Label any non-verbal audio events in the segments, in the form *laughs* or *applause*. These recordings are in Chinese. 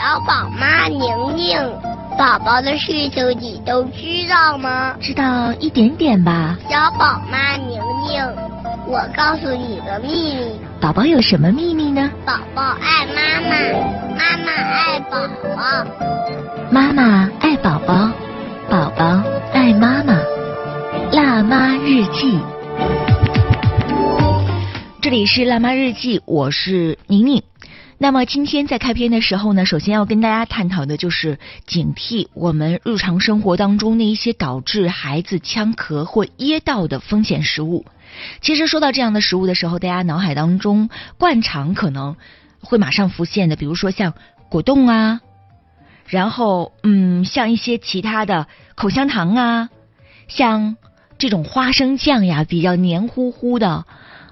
小宝妈宁宁，宝宝的事情你都知道吗？知道一点点吧。小宝妈宁宁，我告诉你个秘密。宝宝有什么秘密呢？宝宝爱妈妈，妈妈爱宝宝。妈妈爱宝宝，宝宝爱妈妈。辣妈日记，这里是辣妈日记，我是宁宁。那么今天在开篇的时候呢，首先要跟大家探讨的就是警惕我们日常生活当中那一些导致孩子呛咳或噎到的风险食物。其实说到这样的食物的时候，大家脑海当中惯常可能会马上浮现的，比如说像果冻啊，然后嗯，像一些其他的口香糖啊，像这种花生酱呀，比较黏糊糊的，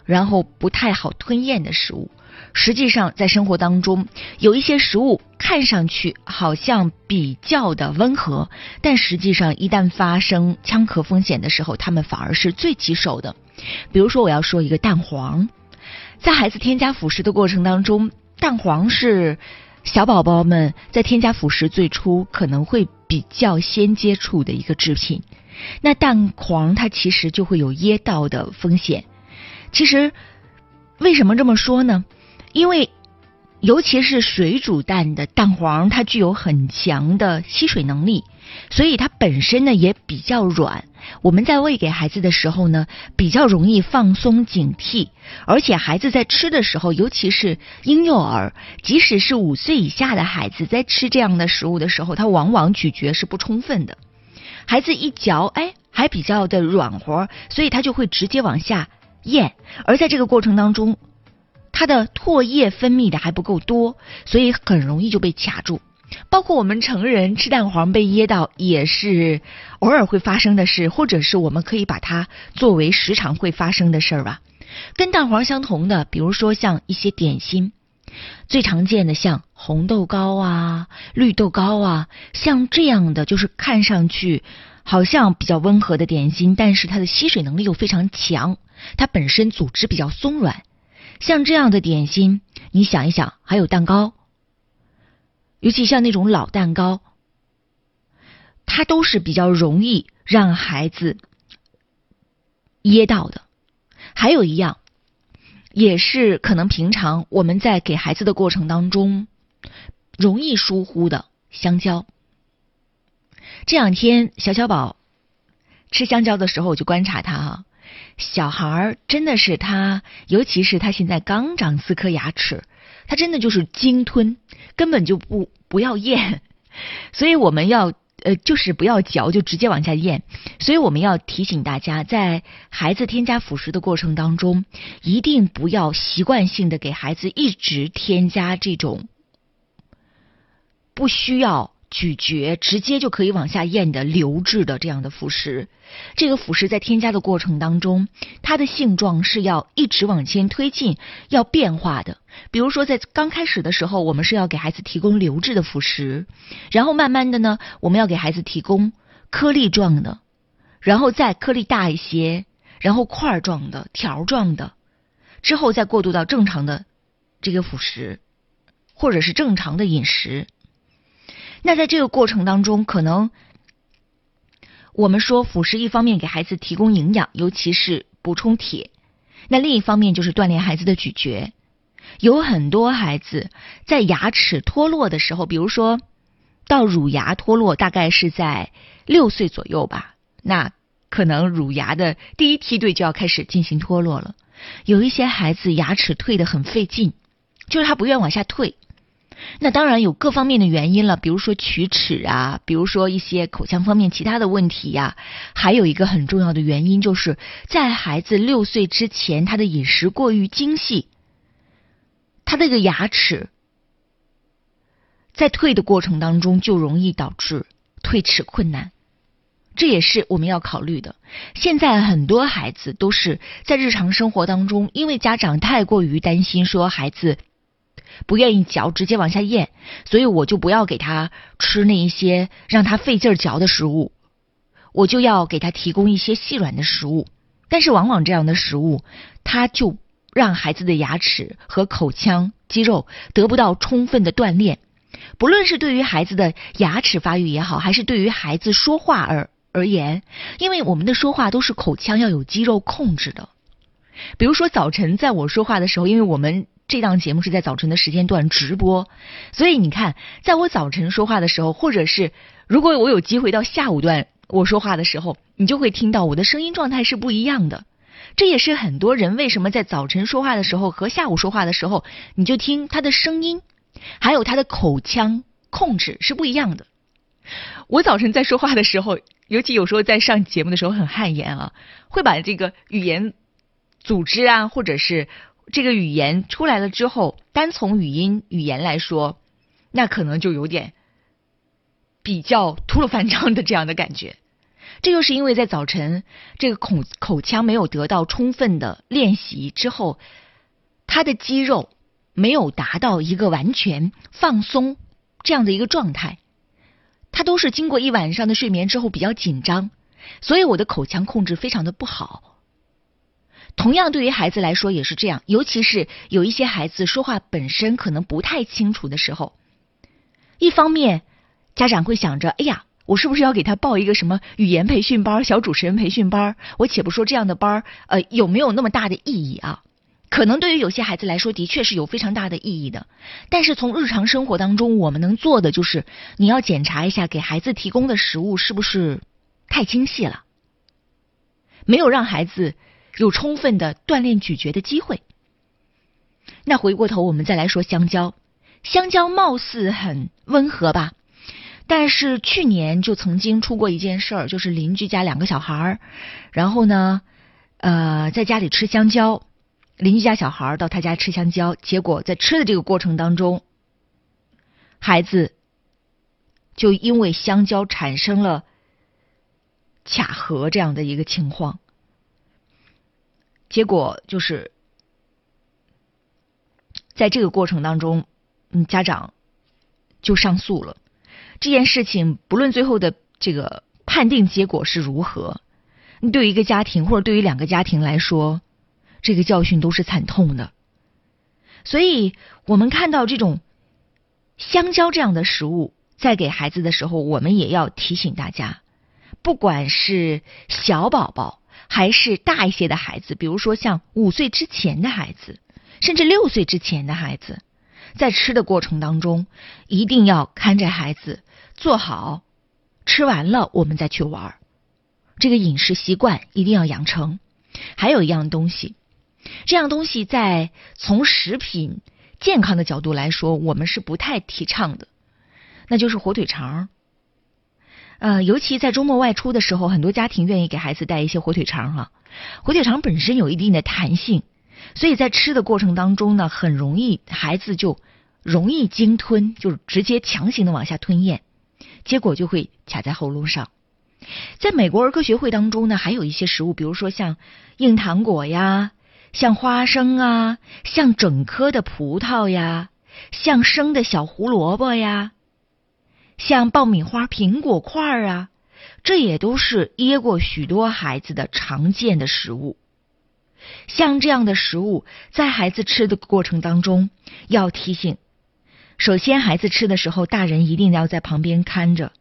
然后不太好吞咽的食物。实际上，在生活当中，有一些食物看上去好像比较的温和，但实际上一旦发生呛咳风险的时候，它们反而是最棘手的。比如说，我要说一个蛋黄，在孩子添加辅食的过程当中，蛋黄是小宝宝们在添加辅食最初可能会比较先接触的一个制品。那蛋黄它其实就会有噎到的风险。其实为什么这么说呢？因为，尤其是水煮蛋的蛋黄，它具有很强的吸水能力，所以它本身呢也比较软。我们在喂给孩子的时候呢，比较容易放松警惕，而且孩子在吃的时候，尤其是婴幼儿，即使是五岁以下的孩子，在吃这样的食物的时候，他往往咀嚼是不充分的。孩子一嚼，哎，还比较的软和，所以他就会直接往下咽，而在这个过程当中。它的唾液分泌的还不够多，所以很容易就被卡住。包括我们成人吃蛋黄被噎到，也是偶尔会发生的事，或者是我们可以把它作为时常会发生的事儿吧。跟蛋黄相同的，比如说像一些点心，最常见的像红豆糕啊、绿豆糕啊，像这样的就是看上去好像比较温和的点心，但是它的吸水能力又非常强，它本身组织比较松软。像这样的点心，你想一想，还有蛋糕，尤其像那种老蛋糕，它都是比较容易让孩子噎到的。还有一样，也是可能平常我们在给孩子的过程当中容易疏忽的香蕉。这两天小小宝吃香蕉的时候，我就观察他哈。小孩儿真的是他，尤其是他现在刚长四颗牙齿，他真的就是鲸吞，根本就不不要咽。*laughs* 所以我们要呃，就是不要嚼，就直接往下咽。所以我们要提醒大家，在孩子添加辅食的过程当中，一定不要习惯性的给孩子一直添加这种不需要。咀嚼直接就可以往下咽的流质的这样的辅食，这个辅食在添加的过程当中，它的性状是要一直往前推进，要变化的。比如说在刚开始的时候，我们是要给孩子提供流质的辅食，然后慢慢的呢，我们要给孩子提供颗粒状的，然后再颗粒大一些，然后块状的、条状的，之后再过渡到正常的这个辅食，或者是正常的饮食。那在这个过程当中，可能我们说辅食一方面给孩子提供营养，尤其是补充铁；那另一方面就是锻炼孩子的咀嚼。有很多孩子在牙齿脱落的时候，比如说到乳牙脱落，大概是在六岁左右吧，那可能乳牙的第一梯队就要开始进行脱落了。有一些孩子牙齿退的很费劲，就是他不愿往下退。那当然有各方面的原因了，比如说龋齿啊，比如说一些口腔方面其他的问题呀，还有一个很重要的原因，就是在孩子六岁之前，他的饮食过于精细，他这个牙齿在退的过程当中就容易导致退齿困难，这也是我们要考虑的。现在很多孩子都是在日常生活当中，因为家长太过于担心说孩子。不愿意嚼，直接往下咽，所以我就不要给他吃那一些让他费劲儿嚼的食物，我就要给他提供一些细软的食物。但是往往这样的食物，他就让孩子的牙齿和口腔肌肉得不到充分的锻炼，不论是对于孩子的牙齿发育也好，还是对于孩子说话而而言，因为我们的说话都是口腔要有肌肉控制的。比如说早晨在我说话的时候，因为我们这档节目是在早晨的时间段直播，所以你看，在我早晨说话的时候，或者是如果我有机会到下午段我说话的时候，你就会听到我的声音状态是不一样的。这也是很多人为什么在早晨说话的时候和下午说话的时候，你就听他的声音，还有他的口腔控制是不一样的。我早晨在说话的时候，尤其有时候在上节目的时候很汗颜啊，会把这个语言组织啊，或者是这个语言出来了之后，单从语音语言来说，那可能就有点比较秃噜翻张的这样的感觉。这就是因为在早晨这个口口腔没有得到充分的练习之后，他的肌肉没有达到一个完全放松这样的一个状态，他都是经过一晚上的睡眠之后比较紧张，所以我的口腔控制非常的不好。同样对于孩子来说也是这样，尤其是有一些孩子说话本身可能不太清楚的时候，一方面家长会想着，哎呀。我是不是要给他报一个什么语言培训班、小主持人培训班？我且不说这样的班儿，呃，有没有那么大的意义啊？可能对于有些孩子来说，的确是有非常大的意义的。但是从日常生活当中，我们能做的就是，你要检查一下给孩子提供的食物是不是太精细了，没有让孩子有充分的锻炼咀嚼的机会。那回过头，我们再来说香蕉，香蕉貌似很温和吧？但是去年就曾经出过一件事儿，就是邻居家两个小孩儿，然后呢，呃，在家里吃香蕉，邻居家小孩儿到他家吃香蕉，结果在吃的这个过程当中，孩子就因为香蕉产生了卡核这样的一个情况，结果就是在这个过程当中，嗯，家长就上诉了。这件事情不论最后的这个判定结果是如何，对于一个家庭或者对于两个家庭来说，这个教训都是惨痛的。所以，我们看到这种香蕉这样的食物，在给孩子的时候，我们也要提醒大家，不管是小宝宝还是大一些的孩子，比如说像五岁之前的孩子，甚至六岁之前的孩子，在吃的过程当中，一定要看着孩子。做好，吃完了我们再去玩这个饮食习惯一定要养成。还有一样东西，这样东西在从食品健康的角度来说，我们是不太提倡的，那就是火腿肠。呃，尤其在周末外出的时候，很多家庭愿意给孩子带一些火腿肠哈。火腿肠本身有一定的弹性，所以在吃的过程当中呢，很容易孩子就容易鲸吞，就是直接强行的往下吞咽。结果就会卡在喉咙上。在美国儿科学会当中呢，还有一些食物，比如说像硬糖果呀，像花生啊，像整颗的葡萄呀，像生的小胡萝卜呀，像爆米花、苹果块啊，这也都是噎过许多孩子的常见的食物。像这样的食物，在孩子吃的过程当中，要提醒。首先，孩子吃的时候，大人一定要在旁边看着。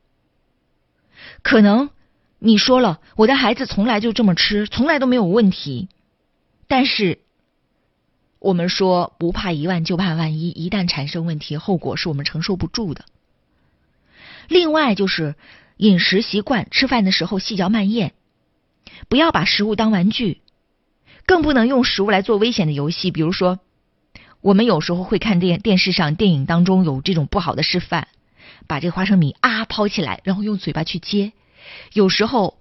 可能你说了，我的孩子从来就这么吃，从来都没有问题。但是，我们说不怕一万就怕万一，一旦产生问题，后果是我们承受不住的。另外，就是饮食习惯，吃饭的时候细嚼慢咽，不要把食物当玩具，更不能用食物来做危险的游戏，比如说。我们有时候会看电电视上电影当中有这种不好的示范，把这个花生米啊抛起来，然后用嘴巴去接。有时候，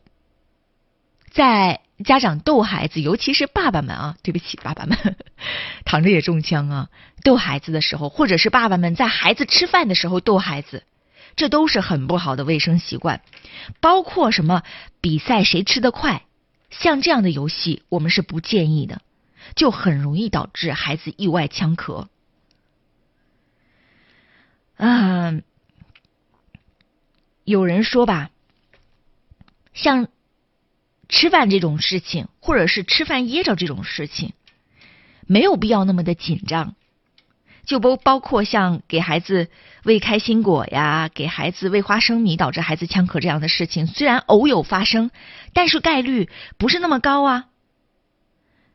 在家长逗孩子，尤其是爸爸们啊，对不起，爸爸们 *laughs* 躺着也中枪啊，逗孩子的时候，或者是爸爸们在孩子吃饭的时候逗孩子，这都是很不好的卫生习惯。包括什么比赛谁吃得快，像这样的游戏，我们是不建议的。就很容易导致孩子意外呛咳。嗯，有人说吧，像吃饭这种事情，或者是吃饭噎着这种事情，没有必要那么的紧张。就包包括像给孩子喂开心果呀，给孩子喂花生米导致孩子呛咳这样的事情，虽然偶有发生，但是概率不是那么高啊。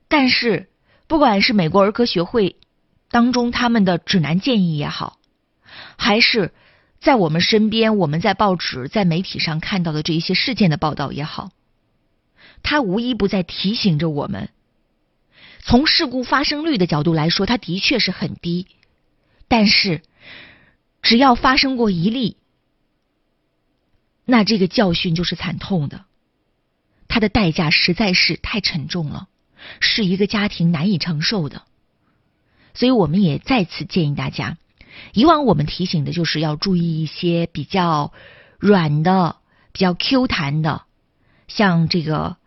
但是，不管是美国儿科学会当中他们的指南建议也好，还是在我们身边我们在报纸、在媒体上看到的这一些事件的报道也好，它无一不在提醒着我们。从事故发生率的角度来说，它的确是很低。但是，只要发生过一例，那这个教训就是惨痛的，它的代价实在是太沉重了，是一个家庭难以承受的。所以，我们也再次建议大家，以往我们提醒的就是要注意一些比较软的、比较 Q 弹的，像这个，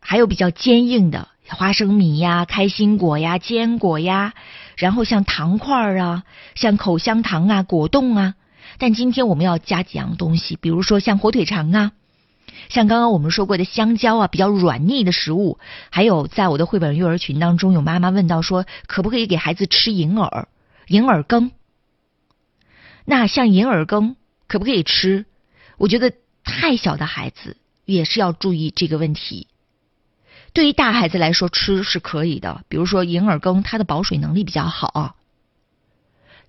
还有比较坚硬的花生米呀、开心果呀、坚果呀。然后像糖块儿啊，像口香糖啊、果冻啊，但今天我们要加几样东西，比如说像火腿肠啊，像刚刚我们说过的香蕉啊，比较软腻的食物。还有在我的绘本育儿群当中，有妈妈问到说，可不可以给孩子吃银耳、银耳羹？那像银耳羹可不可以吃？我觉得太小的孩子也是要注意这个问题。对于大孩子来说，吃是可以的。比如说银耳羹，它的保水能力比较好啊。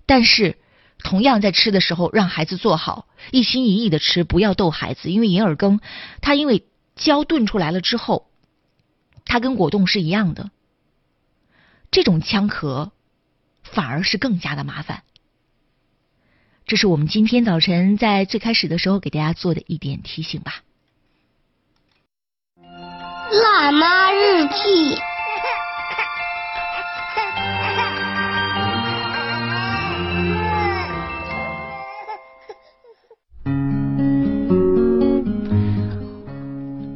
但是，同样在吃的时候，让孩子做好，一心一意的吃，不要逗孩子。因为银耳羹，它因为胶炖出来了之后，它跟果冻是一样的，这种呛咳反而是更加的麻烦。这是我们今天早晨在最开始的时候给大家做的一点提醒吧。辣妈日记。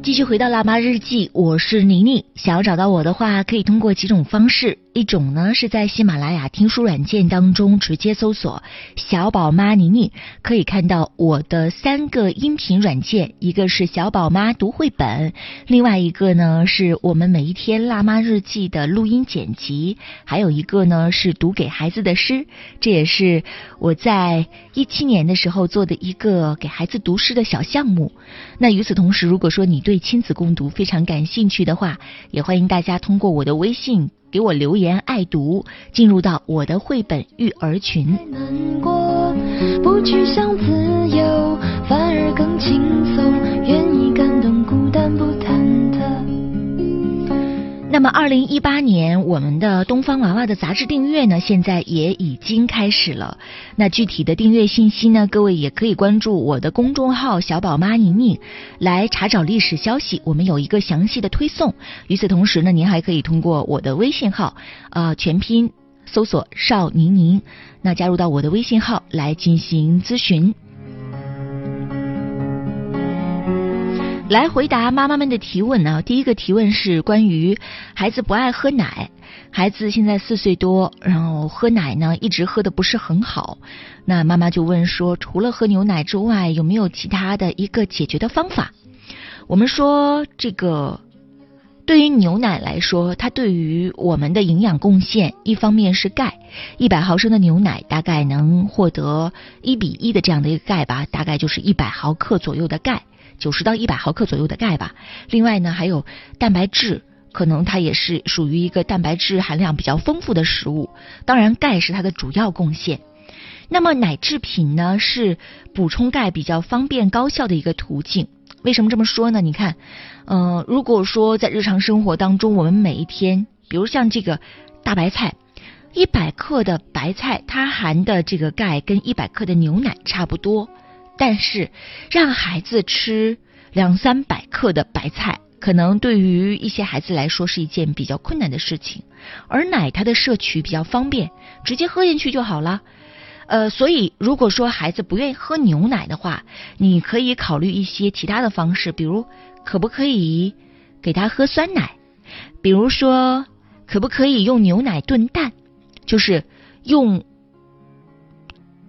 继续回到辣妈日记，我是宁宁。想要找到我的话，可以通过几种方式。一种呢是在喜马拉雅听书软件当中直接搜索“小宝妈妮妮”，可以看到我的三个音频软件，一个是小宝妈读绘本，另外一个呢是我们每一天辣妈日记的录音剪辑，还有一个呢是读给孩子的诗。这也是我在一七年的时候做的一个给孩子读诗的小项目。那与此同时，如果说你对亲子共读非常感兴趣的话，也欢迎大家通过我的微信。给我留言，爱读，进入到我的绘本育儿群。难过不去想自由，反而更轻松，那么，二零一八年我们的东方娃娃的杂志订阅呢，现在也已经开始了。那具体的订阅信息呢，各位也可以关注我的公众号“小宝妈宁宁”来查找历史消息，我们有一个详细的推送。与此同时呢，您还可以通过我的微信号，呃，全拼搜索“邵宁宁”，那加入到我的微信号来进行咨询。来回答妈妈们的提问呢。第一个提问是关于孩子不爱喝奶，孩子现在四岁多，然后喝奶呢一直喝的不是很好。那妈妈就问说，除了喝牛奶之外，有没有其他的一个解决的方法？我们说这个对于牛奶来说，它对于我们的营养贡献，一方面是钙，一百毫升的牛奶大概能获得一比一的这样的一个钙吧，大概就是一百毫克左右的钙。九十到一百毫克左右的钙吧。另外呢，还有蛋白质，可能它也是属于一个蛋白质含量比较丰富的食物。当然，钙是它的主要贡献。那么奶制品呢，是补充钙比较方便高效的一个途径。为什么这么说呢？你看，嗯，如果说在日常生活当中，我们每一天，比如像这个大白菜，一百克的白菜，它含的这个钙跟一百克的牛奶差不多。但是，让孩子吃两三百克的白菜，可能对于一些孩子来说是一件比较困难的事情。而奶它的摄取比较方便，直接喝进去就好了。呃，所以如果说孩子不愿意喝牛奶的话，你可以考虑一些其他的方式，比如可不可以给他喝酸奶？比如说可不可以用牛奶炖蛋？就是用，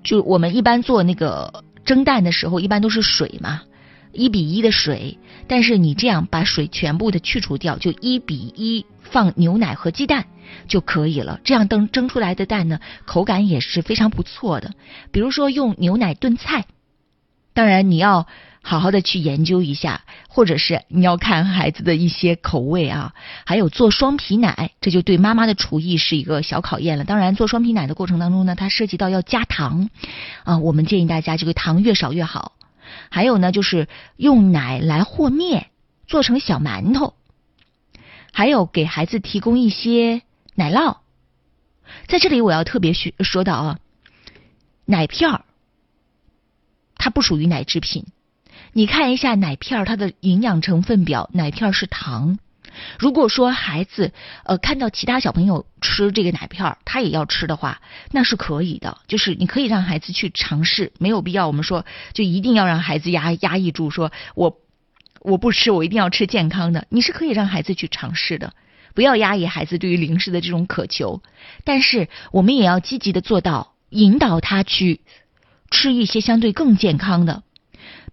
就我们一般做那个。蒸蛋的时候一般都是水嘛，一比一的水，但是你这样把水全部的去除掉，就一比一放牛奶和鸡蛋就可以了。这样蒸蒸出来的蛋呢，口感也是非常不错的。比如说用牛奶炖菜，当然你要好好的去研究一下，或者是你要看孩子的一些口味啊。还有做双皮奶，这就对妈妈的厨艺是一个小考验了。当然做双皮奶的过程当中呢，它涉及到要加糖啊，我们建议大家这个糖越少越好。还有呢，就是用奶来和面，做成小馒头。还有给孩子提供一些奶酪。在这里我要特别说说到啊，奶片儿，它不属于奶制品。你看一下奶片儿它的营养成分表，奶片儿是糖。如果说孩子呃看到其他小朋友吃这个奶片儿，他也要吃的话，那是可以的。就是你可以让孩子去尝试，没有必要我们说就一定要让孩子压压抑住，说我我不吃，我一定要吃健康的。你是可以让孩子去尝试的，不要压抑孩子对于零食的这种渴求。但是我们也要积极的做到引导他去吃一些相对更健康的，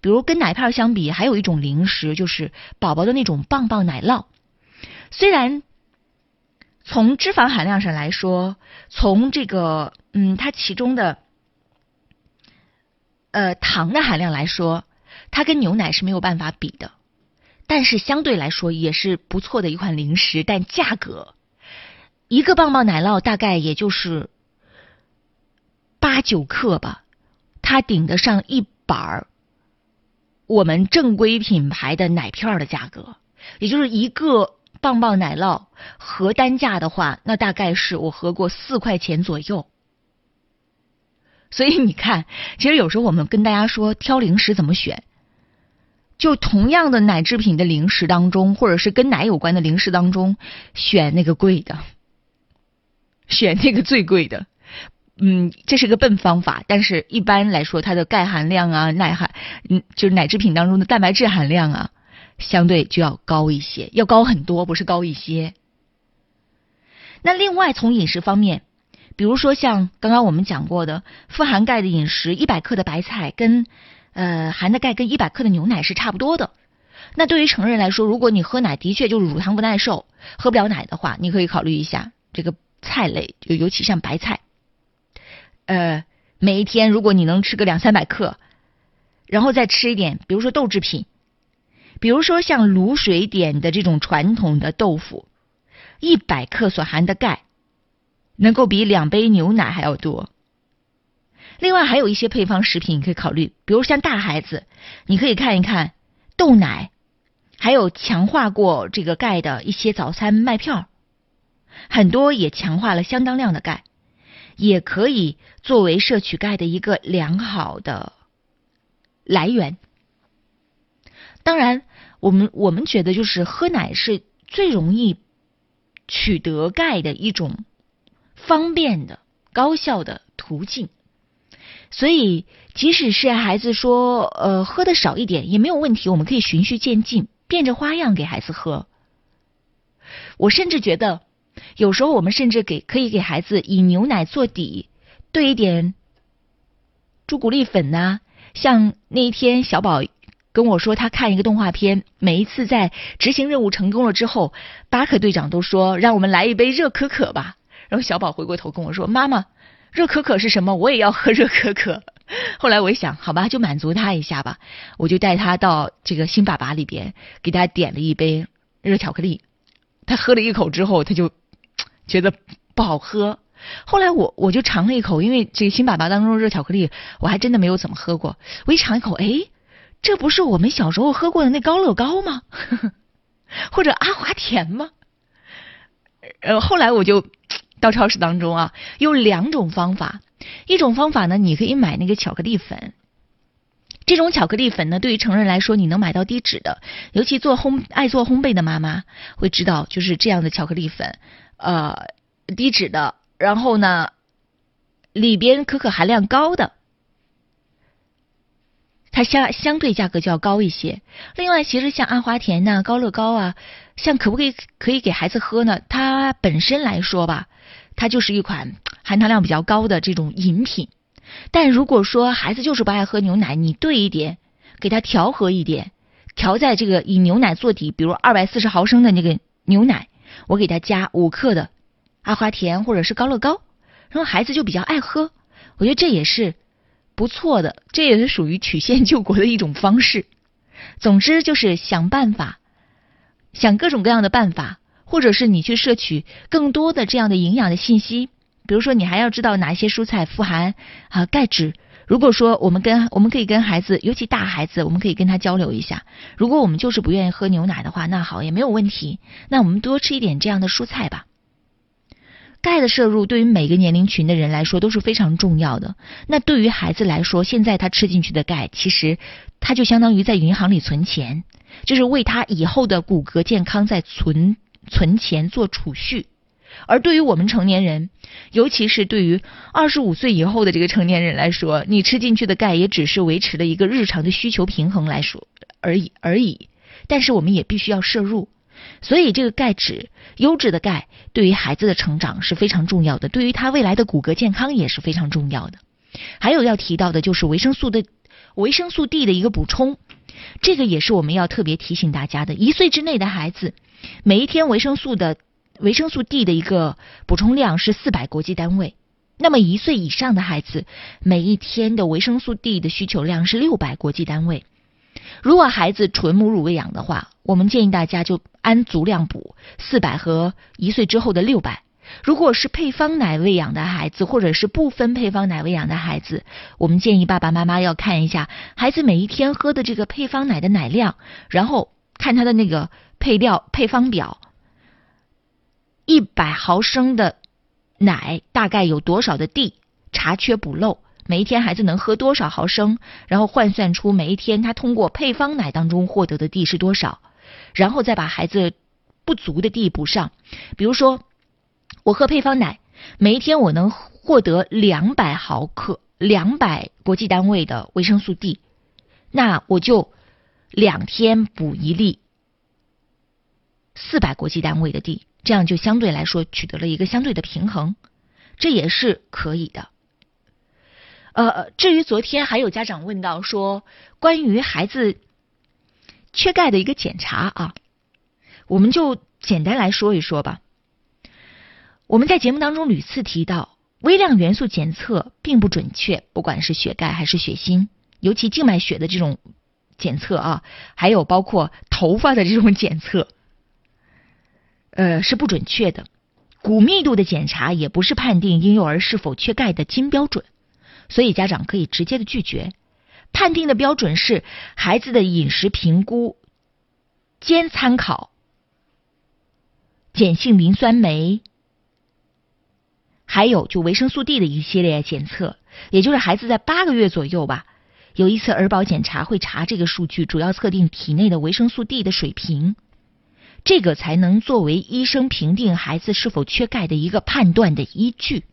比如跟奶片相比，还有一种零食就是宝宝的那种棒棒奶酪。虽然从脂肪含量上来说，从这个嗯，它其中的呃糖的含量来说，它跟牛奶是没有办法比的，但是相对来说也是不错的一款零食。但价格一个棒棒奶酪大概也就是八九克吧，它顶得上一板儿我们正规品牌的奶片的价格，也就是一个。棒棒奶酪合单价的话，那大概是我合过四块钱左右。所以你看，其实有时候我们跟大家说挑零食怎么选，就同样的奶制品的零食当中，或者是跟奶有关的零食当中，选那个贵的，选那个最贵的。嗯，这是个笨方法，但是一般来说，它的钙含量啊、奶含，嗯，就是奶制品当中的蛋白质含量啊。相对就要高一些，要高很多，不是高一些。那另外从饮食方面，比如说像刚刚我们讲过的富含钙的饮食，一百克的白菜跟呃含的钙跟一百克的牛奶是差不多的。那对于成人来说，如果你喝奶的确就是乳糖不耐受，喝不了奶的话，你可以考虑一下这个菜类，就尤其像白菜。呃，每一天如果你能吃个两三百克，然后再吃一点，比如说豆制品。比如说像卤水点的这种传统的豆腐，一百克所含的钙能够比两杯牛奶还要多。另外还有一些配方食品你可以考虑，比如像大孩子，你可以看一看豆奶，还有强化过这个钙的一些早餐麦片很多也强化了相当量的钙，也可以作为摄取钙的一个良好的来源。当然。我们我们觉得就是喝奶是最容易取得钙的一种方便的高效的途径，所以即使是孩子说呃喝的少一点也没有问题，我们可以循序渐进，变着花样给孩子喝。我甚至觉得有时候我们甚至给可以给孩子以牛奶做底，兑一点朱古力粉呐，像那一天小宝。跟我说，他看一个动画片，每一次在执行任务成功了之后，巴克队长都说让我们来一杯热可可吧。然后小宝回过头跟我说：“妈妈，热可可是什么？我也要喝热可可。”后来我一想，好吧，就满足他一下吧。我就带他到这个新爸爸里边，给他点了一杯热巧克力。他喝了一口之后，他就觉得不好喝。后来我我就尝了一口，因为这个新爸爸当中热巧克力我还真的没有怎么喝过。我一尝一口，哎。这不是我们小时候喝过的那高乐高吗？*laughs* 或者阿华田吗？呃，后来我就到超市当中啊，用两种方法。一种方法呢，你可以买那个巧克力粉。这种巧克力粉呢，对于成人来说，你能买到低脂的。尤其做烘爱做烘焙的妈妈会知道，就是这样的巧克力粉，呃，低脂的，然后呢，里边可可含量高的。它相相对价格就要高一些。另外，其实像阿华田呐、高乐高啊，像可不可以可以给孩子喝呢？它本身来说吧，它就是一款含糖量比较高的这种饮品。但如果说孩子就是不爱喝牛奶，你兑一点给他调和一点，调在这个以牛奶做底，比如二百四十毫升的那个牛奶，我给他加五克的阿华田或者是高乐高，然后孩子就比较爱喝。我觉得这也是不错的，这也是属于曲线救国的一种方式。总之就是想办法，想各种各样的办法，或者是你去摄取更多的这样的营养的信息。比如说，你还要知道哪些蔬菜富含啊钙质。如果说我们跟我们可以跟孩子，尤其大孩子，我们可以跟他交流一下。如果我们就是不愿意喝牛奶的话，那好也没有问题。那我们多吃一点这样的蔬菜吧。钙的摄入对于每个年龄群的人来说都是非常重要的。那对于孩子来说，现在他吃进去的钙，其实他就相当于在银行里存钱，就是为他以后的骨骼健康在存存钱做储蓄。而对于我们成年人，尤其是对于二十五岁以后的这个成年人来说，你吃进去的钙也只是维持了一个日常的需求平衡来说而已而已。但是我们也必须要摄入，所以这个钙质，优质的钙对于孩子的成长是非常重要的，对于他未来的骨骼健康也是非常重要的。还有要提到的就是维生素的维生素 D 的一个补充，这个也是我们要特别提醒大家的。一岁之内的孩子，每一天维生素的。维生素 D 的一个补充量是四百国际单位，那么一岁以上的孩子每一天的维生素 D 的需求量是六百国际单位。如果孩子纯母乳喂养的话，我们建议大家就按足量补四百和一岁之后的六百。如果是配方奶喂养的孩子，或者是不分配方奶喂养的孩子，我们建议爸爸妈妈要看一下孩子每一天喝的这个配方奶的奶量，然后看他的那个配料配方表。一百毫升的奶大概有多少的 D？查缺补漏，每一天孩子能喝多少毫升？然后换算出每一天他通过配方奶当中获得的 D 是多少？然后再把孩子不足的 D 补上。比如说，我喝配方奶，每一天我能获得两百毫克、两百国际单位的维生素 D，那我就两天补一粒四百国际单位的 D。这样就相对来说取得了一个相对的平衡，这也是可以的。呃，至于昨天还有家长问到说关于孩子缺钙的一个检查啊，我们就简单来说一说吧。我们在节目当中屡次提到，微量元素检测并不准确，不管是血钙还是血锌，尤其静脉血的这种检测啊，还有包括头发的这种检测。呃，是不准确的。骨密度的检查也不是判定婴幼儿是否缺钙的金标准，所以家长可以直接的拒绝。判定的标准是孩子的饮食评估，兼参考碱性磷酸酶，还有就维生素 D 的一系列检测。也就是孩子在八个月左右吧，有一次儿保检查会查这个数据，主要测定体内的维生素 D 的水平。这个才能作为医生评定孩子是否缺钙的一个判断的依据。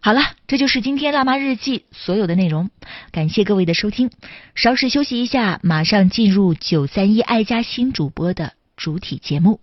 好了，这就是今天辣妈日记所有的内容，感谢各位的收听。稍事休息一下，马上进入九三一爱家新主播的主体节目。